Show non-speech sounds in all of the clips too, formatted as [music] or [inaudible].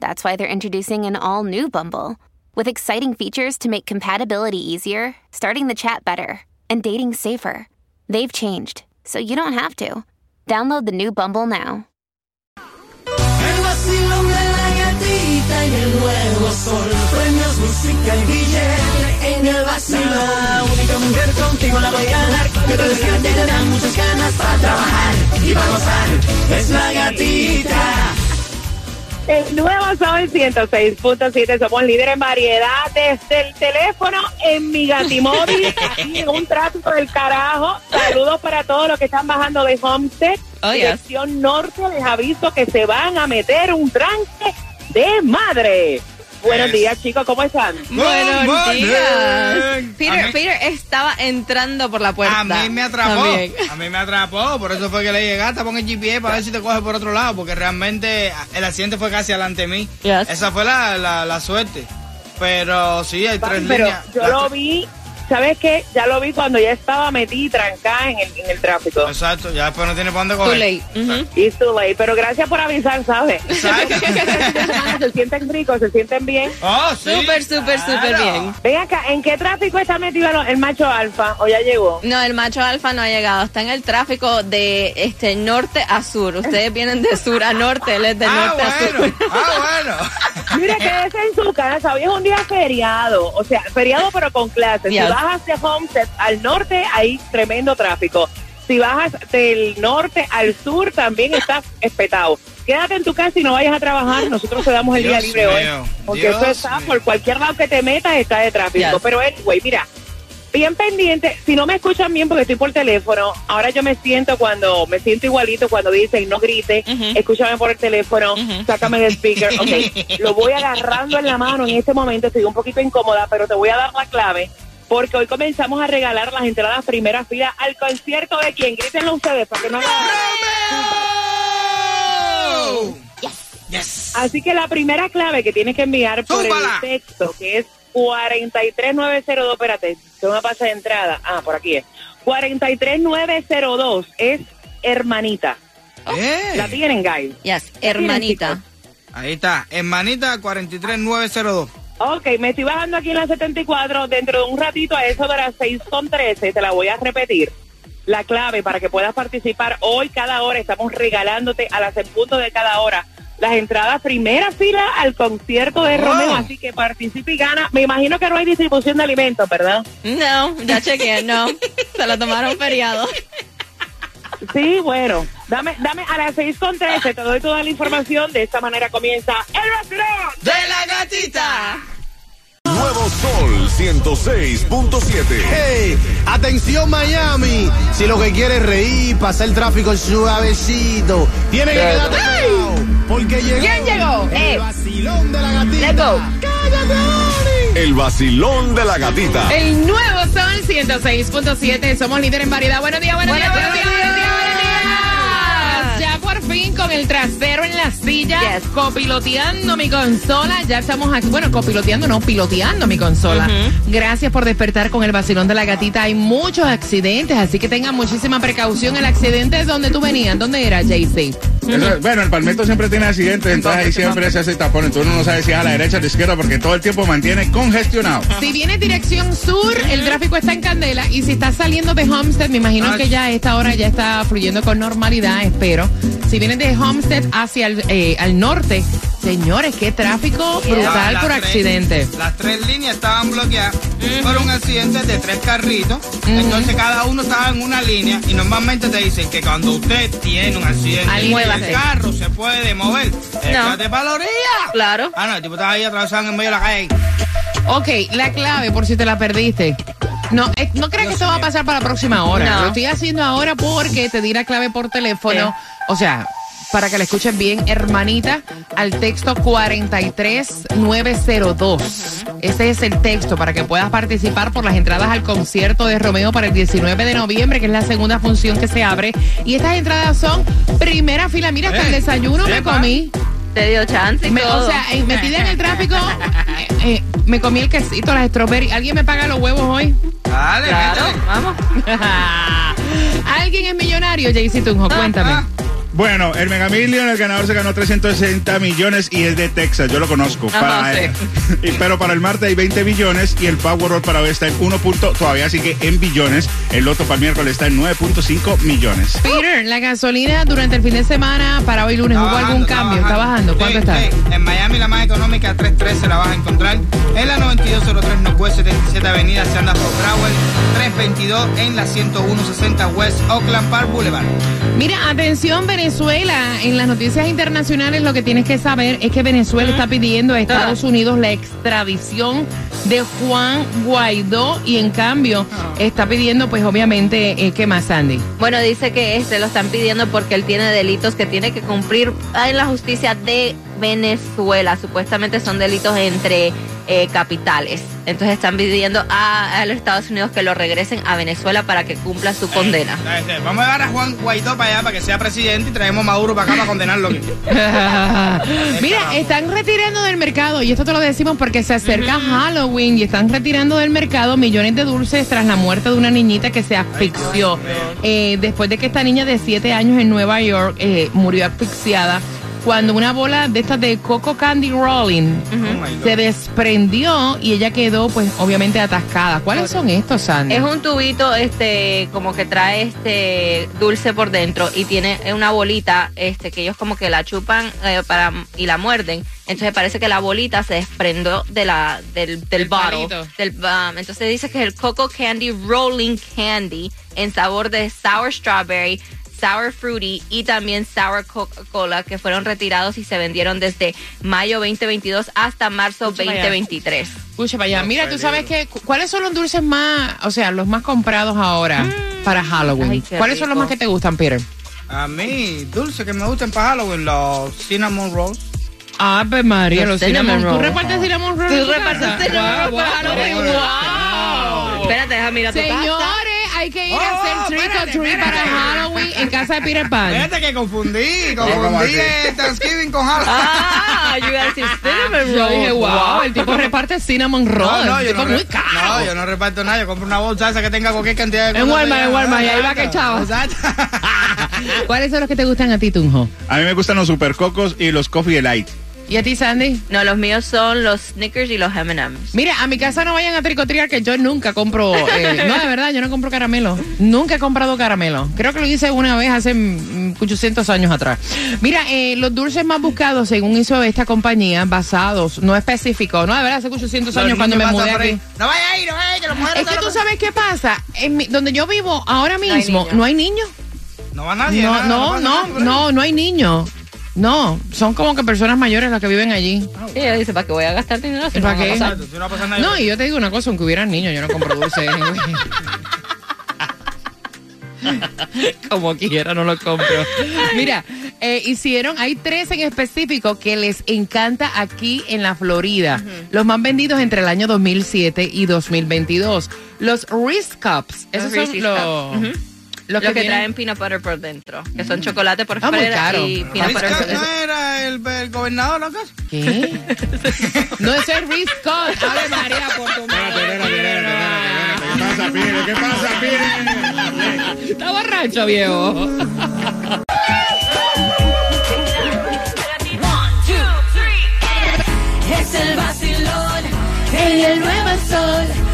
that's why they're introducing an all new Bumble with exciting features to make compatibility easier, starting the chat better, and dating safer. They've changed, so you don't have to. Download the new Bumble now. El vacilón de la gatita y el nuevo sol. Premios, música y billete en el vacilón. Única mujer contigo la voy a ganar. Que te te dan muchas ganas para trabajar y para gozar. Es la gatita. El nuevo Sol 106.7, somos líderes en variedad desde el teléfono en mi gatimóvil, [laughs] aquí en un tráfico del carajo. Saludos para todos los que están bajando de Homestead, Oh, yes. dirección norte. Les aviso que se van a meter un tranque de madre. Buenos días, chicos, ¿cómo están? Buenos días. Peter, estaba entrando por la puerta. A mí me atrapó. También. A mí me atrapó. Por eso fue que le llegaste, pon el GPS para ver si te coge por otro lado. Porque realmente el accidente fue casi delante de mí. Yes. Esa fue la, la, la suerte. Pero sí, hay tres Pero líneas. yo lo vi, ¿sabes qué? Ya lo vi cuando ya estaba metida y trancada en el, en el tráfico. Exacto, ya después no tiene para dónde Too coger. It's too late, pero gracias por avisar, ¿sabes? Exacto. [laughs] se sienten ricos, se sienten bien. Oh, sí. Súper, súper, súper bien. Ven acá, ¿en qué tráfico está metido el, macho alfa? ¿O ya llegó? No, el macho alfa no ha llegado. Está en el tráfico de este norte a sur. Ustedes vienen de sur a norte, él es de Ah, norte a sur. Ah, bueno. Mira, quédese en su casa. Hoy es un día feriado. O sea, feriado pero con clases. Bajas de Homestead al norte, hay tremendo tráfico. Si bajas del norte al sur, también está espetado. Quédate en tu casa y no vayas a trabajar. Nosotros te damos el día libre mío, hoy. Porque Dios eso está mío. por cualquier lado que te metas, está de tráfico. Yes. Pero anyway, mira, bien pendiente. Si no me escuchan bien porque estoy por teléfono, ahora yo me siento cuando, me siento igualito cuando dicen no grite, Ujú. escúchame por el teléfono, sácame del speaker. Ok, [laughs] lo voy agarrando en la mano en este momento, estoy un poquito incómoda, pero te voy a dar la clave. Porque hoy comenzamos a regalar las entradas primera fila al concierto de quien grítenlo ustedes para que no ¡Romeo! Yes. Así que la primera clave que tienes que enviar por el texto, que es 43902, espérate, tengo una pasa de entrada. Ah, por aquí es. 43902 es hermanita. Eh. La tienen, guys. Yes, hermanita. Ahí está, hermanita 43902. Ok, me estoy bajando aquí en la 74. Dentro de un ratito, a eso de las 6 con 13, te la voy a repetir. La clave para que puedas participar hoy, cada hora, estamos regalándote a las en punto de cada hora las entradas primera fila al concierto de Oh. Romeo. Así que participa y gana. Me imagino que no hay distribución de alimentos, ¿verdad? No, ya chequeé, no. [laughs] Se lo tomaron feriado. Sí, bueno. Dame, dame a las 6 con 13, te doy toda la información. De esta manera comienza el vacilón. ¡De la gatita! Nuevo Sol 106.7. Hey, atención Miami. Si lo que quieres es reír, pasar el tráfico suavecito, tiene que quedarte pegado. Porque llegó. ¿Quién llegó? El Eh. vacilón de la gatita. Let's go. ¡Cállate! El vacilón de la gatita. El nuevo Sol 106.7, somos líder en variedad. Buenos días, buenos, días, buenos días, buenos días, buenos el trasero en la silla, Yes. copiloteando mi consola. Ya estamos aquí, bueno, copiloteando, no, piloteando mi consola. Gracias por despertar con el vacilón de la gatita. Hay muchos accidentes, así que tengan muchísima precaución. El accidente es donde tú venías, ¿dónde era, JC? Eso- bueno, el Palmetto siempre tiene accidentes, entonces ahí siempre se hace tapón. Entonces uno no sabe si es a la derecha o a la izquierda porque todo el tiempo mantiene congestionado. Si vienes dirección sur, el tráfico está en candela. Y si estás saliendo de Homestead, me imagino Ay. que ya a esta hora ya está fluyendo con normalidad, espero. Si vienes de Homestead hacia el eh, al norte, señores, qué tráfico brutal por tres- accidente. Las tres líneas estaban bloqueadas por un accidente de tres carritos. Entonces cada uno estaba en una línea y normalmente te dicen que cuando usted tiene un accidente el carro se puede mover, échate para la orilla. Claro. Ah, no, el tipo estaba ahí atravesando en medio de la calle. Ok, la clave por si te la perdiste. No, eh, no creas que esto va a pasar para la próxima hora. No. Lo estoy haciendo ahora porque te di la clave por teléfono. O sea, para que la escuchen bien, hermanita, al texto 43902. Ese es el texto para que puedas participar por las entradas al concierto de Romeo para el 19 de noviembre, que es la segunda función que se abre. Y estas entradas son primera fila. Mira, hasta el Eh, desayuno me comí. Te dio chance y Me- todo. o sea, eh, metida en el tráfico, eh, eh, me comí el quesito, las strawberry. ¿Alguien me paga los huevos hoy? Dale, claro, vamos. [laughs] ¿Alguien es millonario, Jaycee Tunjo? Cuéntame. Ah, Bueno, el Mega Million, el ganador se ganó 360 millones y es de Texas, yo lo conozco. Ajá, Para, sí. [laughs] y- pero para el martes hay 20 billones y el Powerball para hoy está en 1. punto- todavía sigue en billones. El Loto para el miércoles está en 9.5 millones. Peter, la gasolina durante el fin de semana para hoy lunes, ¿hubo algún cambio? ¿Está bajando? ¿Cuánto está? En Miami la más económica 313 la vas a encontrar. En la 9203 Northwest 77 Avenida se anda por Browell. 322 en la 10160 West Oakland Park Boulevard. Mira, atención Venezuela, en las noticias internacionales lo que tienes que saber es que Venezuela está pidiendo a Estados Unidos la extradición de Juan Guaidó y en cambio está pidiendo pues obviamente, eh, ¿qué más Sandy? Bueno, dice que este lo están pidiendo porque él tiene delitos que tiene que cumplir en la justicia de Venezuela. Supuestamente son delitos entre eh, capitales. Entonces están pidiendo a, a los Estados Unidos que lo regresen a Venezuela para que cumpla su condena. Eh, eh, Vamos a llevar a Juan Guaidó para allá para que sea presidente y traemos a Maduro para acá para condenarlo. [laughs] Mira, están retirando del mercado, y esto te lo decimos porque se acerca Halloween, y están retirando del mercado millones de dulces tras la muerte de una niñita que se asfixió. Eh, después de que esta niña de 7 años en Nueva York eh, murió asfixiada cuando una bola de estas de Coco Candy Rolling Oh se desprendió y ella quedó pues obviamente atascada. ¿Cuáles son estos, Sandy? Es un tubito, este, como que trae este dulce por dentro y tiene una bolita, este, que ellos como que la chupan eh, para y la muerden. Entonces parece que la bolita se desprendió de la del, del bottle, del um, entonces dice que es el Coco Candy Rolling Candy en sabor de sour strawberry, sour fruity y también sour Coca-Cola que fueron retirados y se vendieron desde mayo 2022 hasta marzo Escucha para allá. 2023. Escucha para allá. Mira, tú sabes que cuáles son los dulces más, o sea, los más comprados ahora para Halloween. Mm. Ay, qué ¿Cuáles son los más que te gustan, Peter? A mí, dulce que me gustan para Halloween, los cinnamon rolls. Ave María, Los los cinnamon cinnamon. ¿Tú rolls. repartes cinnamon rolls? Tú repartes cinnamon rolls para Halloween. guau. Espérate, déjame mirar tu. Señores, hay que ir a Oh, hacer trick or espérate, treat para espérate. Halloween en casa de Peter Pan. Fíjate que confundí, ¿Cómo confundí Thanksgiving con Halloween. Ah, yo iba a decir cinnamon Yo rolls. dije, wow, el tipo reparte cinnamon rolls. No, no, el yo no, muy caro. no, yo no reparto nada. Yo compro una bolsa esa que tenga cualquier cantidad de En Walmart, en. Walmart, y ahí va que. Exacto. [laughs] ¿Cuáles son los que te gustan a ti, Tunjo? A mí me gustan los Super Cocos y los Coffee Light. ¿Y a ti, Sandy? No, los míos son los Snickers y los M&M's. Mira, a mi casa no vayan a tricotriar que yo nunca compro. [laughs] eh, no, de verdad, yo no compro caramelo. Nunca he comprado caramelo. Creo que lo hice una vez hace mm, 800 años atrás. Mira, eh, los dulces más buscados, según hizo esta compañía, basados, no específicos, no, de verdad, hace 800 años cuando me mudé ahí. aquí. No vaya a ir, no vaya a ir, que los mujeres Es que tú sabes qué pasa. En mi- donde yo vivo ahora hay mismo, niños. no hay niños. No va nadie. No, nada, no, no, ahí. no, no hay niños. No, son como que personas mayores las que viven allí. Sí, ella dice, ¿para qué voy a gastar dinero si no ¿Para van a qué? pasar? Exacto, si no pasa nada. No, y yo te digo una cosa, aunque hubieran niños, yo no compro dulce. anyway. [laughs] [laughs] Como quiera, no lo compro. Mira, eh, hicieron, hay tres en específico que les encanta aquí en la Florida. Los más vendidos entre el año 2007 y 2022. Los Reese Cups. Esos son los, Cups. Ujú. los Los que tienen- traen peanut butter por dentro, que son chocolate por Ah, fuera y peanut ¿Reese butter por no dentro. [laughs] era el, el gobernador la cosa? ¿Qué? [laughs] no, es Reese Cups. Ave María, por tu madre. ¿Qué pasa, Pire? ¿Qué pasa, Pire? Está borracho, viejo. [laughs] Es el vacilón en el nuevo sol.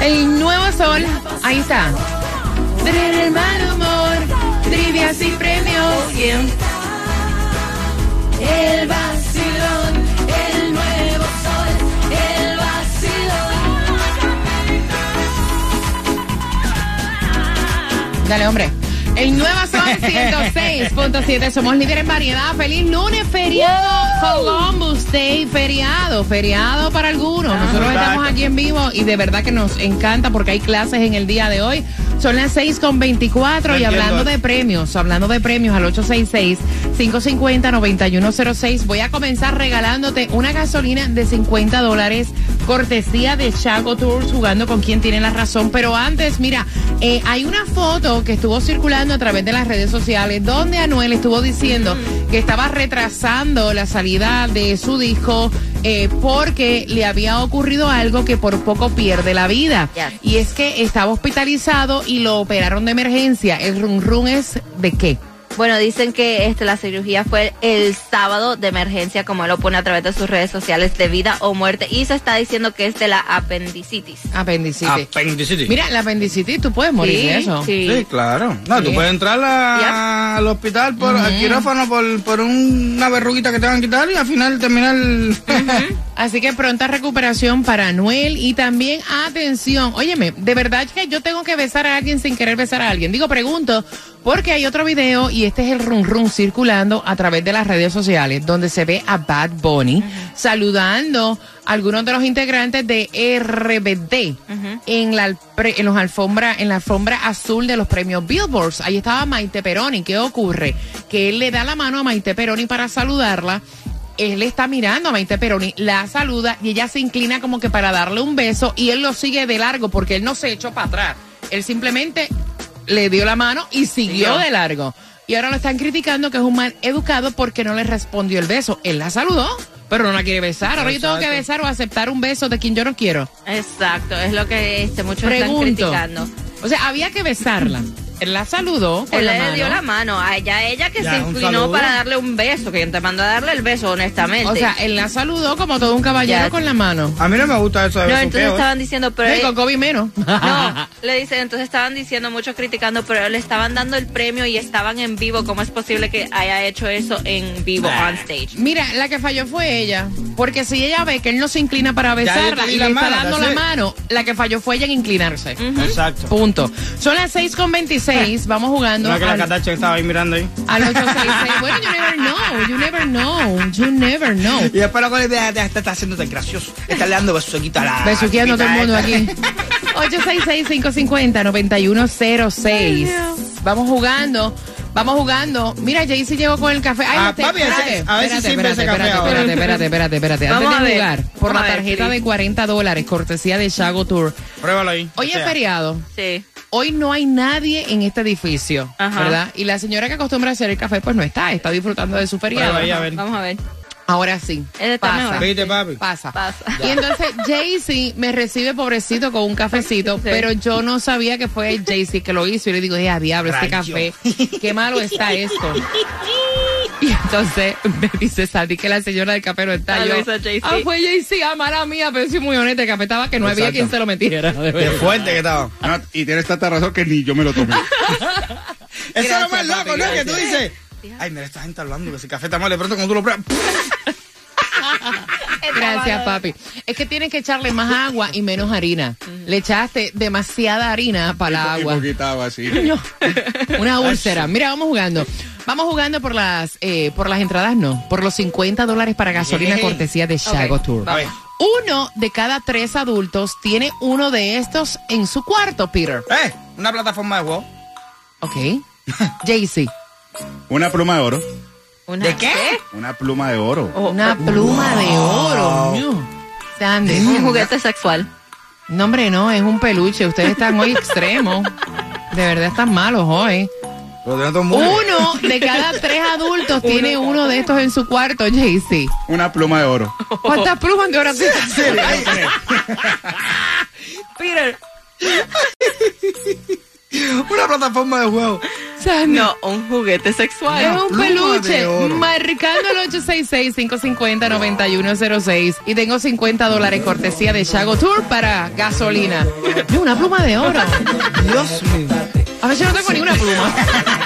El nuevo sol, ahí está. El mal humor, trivias y premios. El vacilón, el nuevo sol. El vacilón. Dale, hombre. El nuevo sol 106.7. Somos líderes en variedad. Feliz lunes, feriado. Columbus Day, feriado. Feriado para algunos. Nosotros Exacto. estamos aquí en vivo y de verdad que nos encanta porque hay clases en el día de hoy. Son las 6 con 24 No y entiendo. hablando de premios, hablando de premios al 866-550-9106, voy a comenzar regalándote una gasolina de 50 dólares, cortesía de Chago Tours, jugando con quien tiene la razón. Pero antes, mira, eh, hay una foto que estuvo circulando a través de las redes sociales donde Anuel estuvo diciendo que estaba retrasando la salida de su disco eh, porque le había ocurrido algo que por poco pierde la vida. Y es que estaba hospitalizado y lo operaron de emergencia. ¿El run run es de qué? Bueno, dicen que este, la cirugía fue el sábado de emergencia, como él lo pone a través de sus redes sociales, de vida o muerte. Y se está diciendo que es de la apendicitis. Apendicitis. Apendicitis. Mira, la apendicitis, tú puedes morir Sí, de eso. sí. Sí, claro. No, Sí. tú puedes entrar a- al hospital por al quirófano por, por una verruguita que te van a quitar y al final terminar. [laughs] Así que pronta recuperación para Anuel y también atención. Óyeme, de verdad que yo tengo que besar a alguien sin querer besar a alguien. Digo, pregunto, porque hay otro video y este es el run run circulando a través de las redes sociales donde se ve a Bad Bunny saludando a algunos de los integrantes de RBD en la en los alfombra en la alfombra azul de los premios Billboards. Ahí estaba Maite Peroni. ¿Qué ocurre? Que él le da la mano a Maite Peroni para saludarla él está mirando a Maite Peroni, la saluda y ella se inclina como que para darle un beso y él lo sigue de largo porque él no se echó para atrás. Él simplemente le dio la mano y siguió de largo. Y ahora lo están criticando que es un mal educado porque no le respondió el beso. Él la saludó, pero no la quiere besar. Ahora yo tengo que besar o aceptar un beso de quien yo no quiero. Exacto, es lo que este, muchos están criticando. O sea, había que besarla. Él la saludó con Él la le mano. dio la mano a ella, ella que Ya, se un inclinó saludo. para darle un beso, que te mandó a darle el beso, honestamente. O sea, él la saludó como todo un caballero Ya. con la mano. A mí no me gusta eso de no, besuqueo, entonces ¿eh? estaban diciendo, pero él- con Kobe menos. [laughs] no, le dicen, entonces estaban diciendo, muchos criticando, pero le estaban dando el premio y estaban en vivo. ¿Cómo es posible que haya hecho eso en vivo, on stage? Mira, la que falló fue ella. Porque si ella ve que él no se inclina para yo besarla di y la le está mano, dando that's la it. mano, la que falló fue ella en inclinarse. Exacto. Punto. Son las 6 con 26. Vamos jugando No es que la al, estaba ahí mirando ahí. al 866. Bueno, you never know. You never know. You never know. Y después la idea te está haciéndote gracioso. Está le dando besuquita a la. Besuqueando a todo el mundo aquí. esta. 866-550-9106. Vamos jugando. Vamos jugando. Mira, Jaycee llegó con el café. Ay, Ah, este- papi, espérate, a ver si espérate, espérate, café ahora. espérate, espérate, espérate, espérate. Antes Vamos a de jugar, por Vamos la tarjeta de 40 dólares, cortesía de Shago Tour. Pruébalo ahí. Hoy O es feriado. Sí. Hoy no hay nadie en este edificio, Ajá. ¿verdad? Y la señora que acostumbra a hacer el café, pues no está, está disfrutando de su feriado. Ahí, a ver. Vamos a ver. Ahora sí. Él está Pasa. mejor. ¿Viste, papi? Pasa. Pasa. Y entonces [laughs] Jaycee me recibe pobrecito con un cafecito, Sí. pero yo no sabía que fue Jaycee que lo hizo y le digo, ya diablo, este Rayo. café, qué malo está esto. [laughs] Y entonces me dice Sandy que la señora del café no está. Ah, yo, hizo Jaycee. ah, fue Jaycee, ah, mala mía, pero soy muy honesta, el café estaba que no había Exacto. quien se lo metiera. de Qué verdad. fuerte que estaba. No, y tienes tanta razón que ni yo me lo tomé. [laughs] Eso es lo Gracias, más loco, papi, ¿no? Que tú dices. Ay, mira, esta gente hablando que ese café está mal. De pronto, cuando tú lo pruebas. [laughs] Gracias, papi. Es que tienes que echarle más agua y menos harina. Le echaste demasiada harina para la agua. quitaba así. [laughs] No, Una úlcera. Mira, vamos jugando. Vamos jugando por las eh, por las entradas, no. Por los 50 dólares para gasolina cortesía de Shago Ok, Tour. A ver. Uno de cada tres adultos tiene uno de estos en su cuarto, Peter. Eh, una plataforma de juego. Ok. [laughs] Jaycee. Una pluma de oro. Una- ¿De qué? Una pluma de oro. Una pluma de oro. No. Sandy. Un juguete sexual. No, hombre, no, es un peluche. Ustedes están hoy extremos. De verdad están malos hoy. Uno de cada tres adultos tiene uno de estos en su cuarto, Jaycee. Una pluma de oro. ¿Cuántas plumas de oro tienes? Peter. [laughs] Una plataforma de juego. Sandy. No, un juguete sexual. Es un peluche. Marcando el 866-550-9106. Y tengo 50 dólares cortesía de Shago Tour para gasolina. Una pluma de oro. Dios mío. A ver, yo no tengo ni una pluma. [laughs]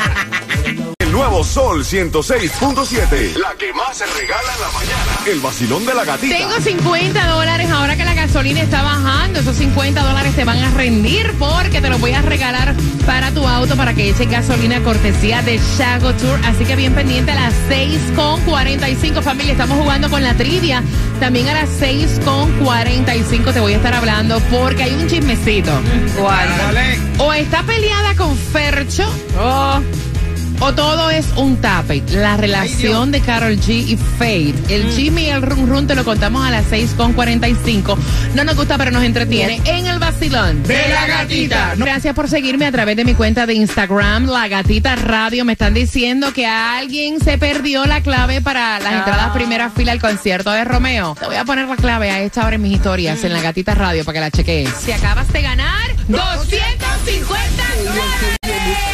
Nuevo Sol 106.7. La que más se regala en la mañana. El vacilón de la gatita. Tengo 50 dólares ahora que la gasolina está bajando. Esos 50 dólares te van a rendir porque te los voy a regalar para tu auto para que eches gasolina cortesía de Shago Tour. Así que bien pendiente a las 6.45 familia. Estamos jugando con la trivia. También a las 6.45 te voy a estar hablando porque hay un chismecito. O está peleada con Fercho. O todo es un tape. La relación de Carol G y Fade. El Jimmy y el Run Run te lo contamos a las 6.45. No nos gusta, pero nos entretiene en el vacilón. De la gatita. No. Gracias por seguirme a través de mi cuenta de Instagram, La Gatita Radio. Me están diciendo que a alguien se perdió la clave para las entradas primera fila al concierto de Romeo. Te voy a poner la clave a esta hora en mis historias en La Gatita Radio para que la cheques. Si acabas de ganar 250 dólares.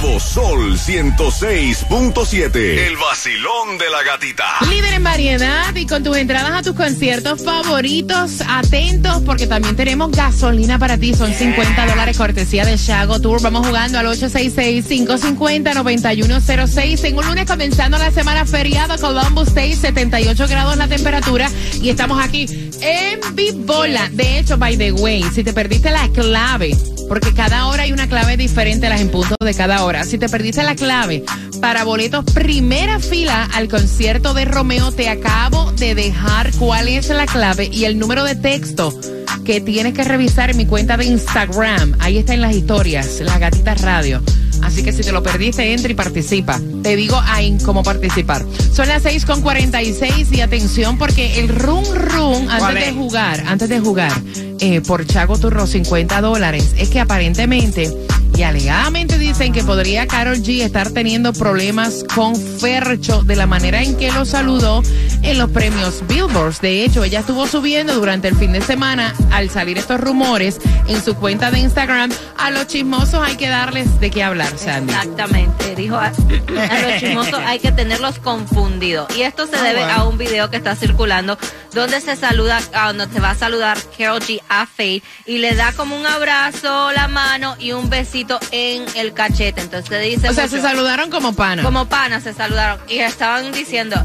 Nuevo Sol 106.7. El vacilón de la gatita. Líder en variedad y con tus entradas a tus conciertos favoritos, atentos porque también tenemos gasolina para ti. Son 50 dólares cortesía de Shago Tour. Vamos jugando al 866-550-9106. En un lunes comenzando la semana feriado, Columbus Day, 78 grados la temperatura y estamos aquí en Bibola. De hecho, by the way, si te perdiste la clave, porque cada hora hay una clave diferente las en punto de cada hora. Si te perdiste la clave para boletos primera fila al concierto de Romeo, te acabo de dejar cuál es la clave y el número de texto que tienes que revisar en mi cuenta de Instagram. Ahí está en las historias, la gatita radio. Así que si te lo perdiste, entra y participa. Te digo ahí cómo participar. Son las 6 con 46 y atención porque el run run ¿Cuál antes de jugar, antes de jugar eh, por Chago Turro 50 dólares, es que aparentemente y alegadamente dicen que podría Carol G estar teniendo problemas con Fercho de la manera en que lo saludó en los premios Billboards. De hecho, ella estuvo subiendo durante el fin de semana al salir estos rumores en su cuenta de Instagram. A los chismosos hay que darles de qué hablar, Sandy. Exactamente, dijo a, a los chismosos hay que tenerlos confundidos. Y esto se Ah, debe a un video que está circulando donde se saluda, a donde te va a saludar Carol G a Faith y le da como un abrazo, la mano y un besito en el cachete. Entonces dice O sea, se saludaron como pana. como panas se saludaron y estaban diciendo,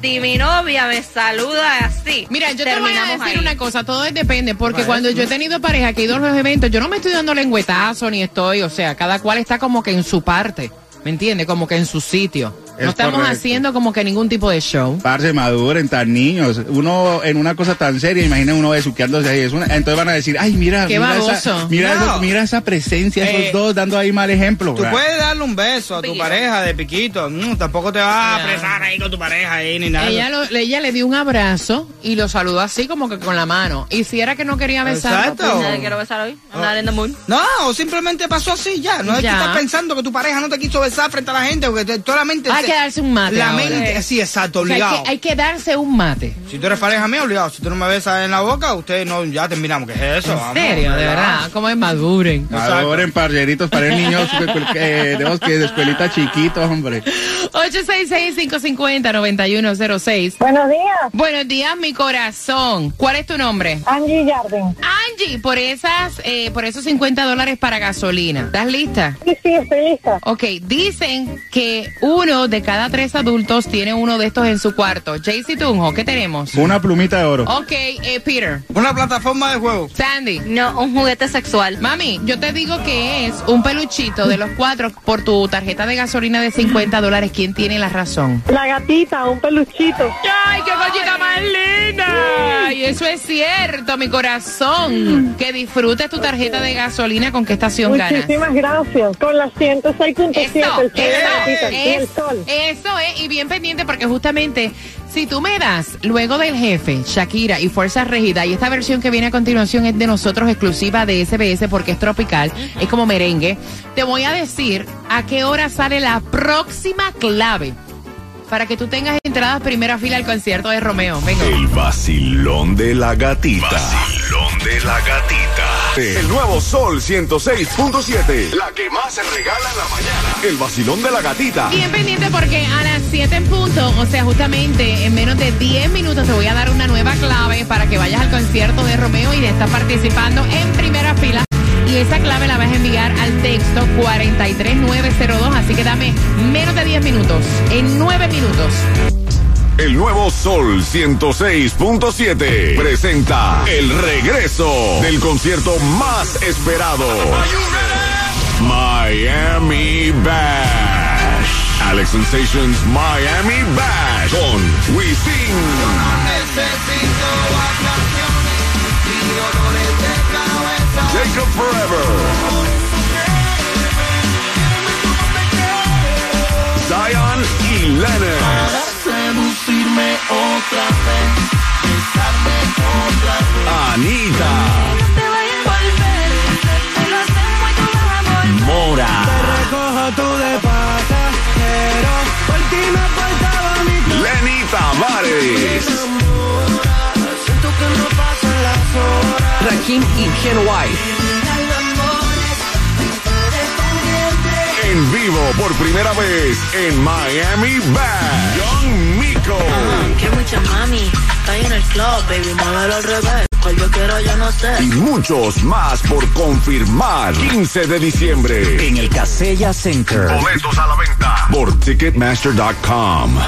si mi novia me saluda así, Mira, yo te voy a decir ahí". una cosa, todo depende, porque cuando yo he tenido pareja que he ido a los eventos, yo no me estoy dando lengüetazo ni estoy, o sea, cada cual está como que en su parte, ¿me entiendes? Como que en su sitio. Es no estamos correcto. haciendo como que ningún tipo de show. Parce, maduren, tan niños. Uno en una cosa tan seria, imagina uno besuqueándose ahí. Es una- entonces van a decir, ay, mira, Qué mira, esa, mira, No. eso- mira esa presencia, Eh, esos dos dando ahí mal ejemplo. Tú ¿verdad? puedes darle un beso a tu pareja de piquito. Mm, tampoco te vas a apresar ahí con tu pareja ahí ni nada. Ella, lo- ella le dio un abrazo y lo saludó así como que con la mano. Y si era que no quería besarlo, Exacto. pues, Nadie quiero besar hoy, mood. No, o simplemente pasó así ya. No es que estás pensando que tu pareja no te quiso besar frente a la gente porque te- toda que darse un mate La ahora. mente, sí, exacto, o sea, hay, obligado. que, hay que darse un mate. Si tú eres pareja mía, obligado. Si tú no me besas en la boca, ustedes no, ya terminamos. ¿Qué es eso? En Vamos, serio, de verdad. ¿Cómo es maduren? Maduren, parceritos, para el niños eh, de, que de escuelita chiquito, hombre. 866-550-9106. Buenos días, Buenos días, mi corazón. ¿Cuál es tu nombre? Angie Yarden. Angie, por esas, eh, por esos 50 dólares para gasolina. ¿Estás lista? Sí, sí, estoy lista. Ok, dicen que uno de cada tres adultos tiene uno de estos en su cuarto. Jaycee Tunjo, ¿qué tenemos? Una plumita de oro. Ok, eh, Peter. Una plataforma de juego. Sandy. No, un juguete sexual. Mami, yo te digo que es un peluchito de los cuatro por tu tarjeta de gasolina de 50 dólares. ¿Quién tiene la razón? La gatita, un peluchito. ¡Ay, qué cosita más linda! Y eso es cierto, mi corazón. Que disfrutes tu tarjeta de gasolina. ¿Con qué estación ganas? Muchísimas gracias. Con la 106.7, el Eso, sol de la gatita, eso, y el es, sol. Eso es, y bien pendiente porque justamente si tú me das luego del jefe, Shakira y Fuerza Regida, y esta versión que viene a continuación es de nosotros exclusiva de SBS porque es tropical, es como merengue, te voy a decir a qué hora sale la próxima clave para que tú tengas entradas primera fila al concierto de Romeo. Venga. El vacilón de la gatita. Vacilón de la gatita. El nuevo Sol 106.7. La que más se regala en la mañana. El vacilón de la gatita. Bien pendiente porque a las 7 en punto, o sea, justamente en menos de 10 minutos te voy a dar una nueva clave para que vayas al concierto de Romeo y de estar participando en primera fila. Y esa clave la vas a enviar al texto 43902, así que dame menos de 10 minutos. En 9 minutos. El nuevo Sol 106.7 presenta el regreso del concierto más esperado. Miami Bash. Alex Sensations Miami Bash con Wisin. Jacob Forever. Zion y Lennon. Seducirme otra vez, besarme otra vez. Anita. Te voy a volver, te lo hacemos y tú vas a volver. Mora. Recojo tú de pasajero, por ti me faltaba mi Lenny Tavares. Siento que no pasan las horas. Rakim y Ken White. En vivo por primera vez en Miami Bash. Young Miko. Que mucha mami, está en el club, baby, muévelo al revés. Cual yo quiero, yo no sé. Y muchos más por confirmar. 15 de diciembre. En el Casella Center. Boletos a la venta por Ticketmaster.com.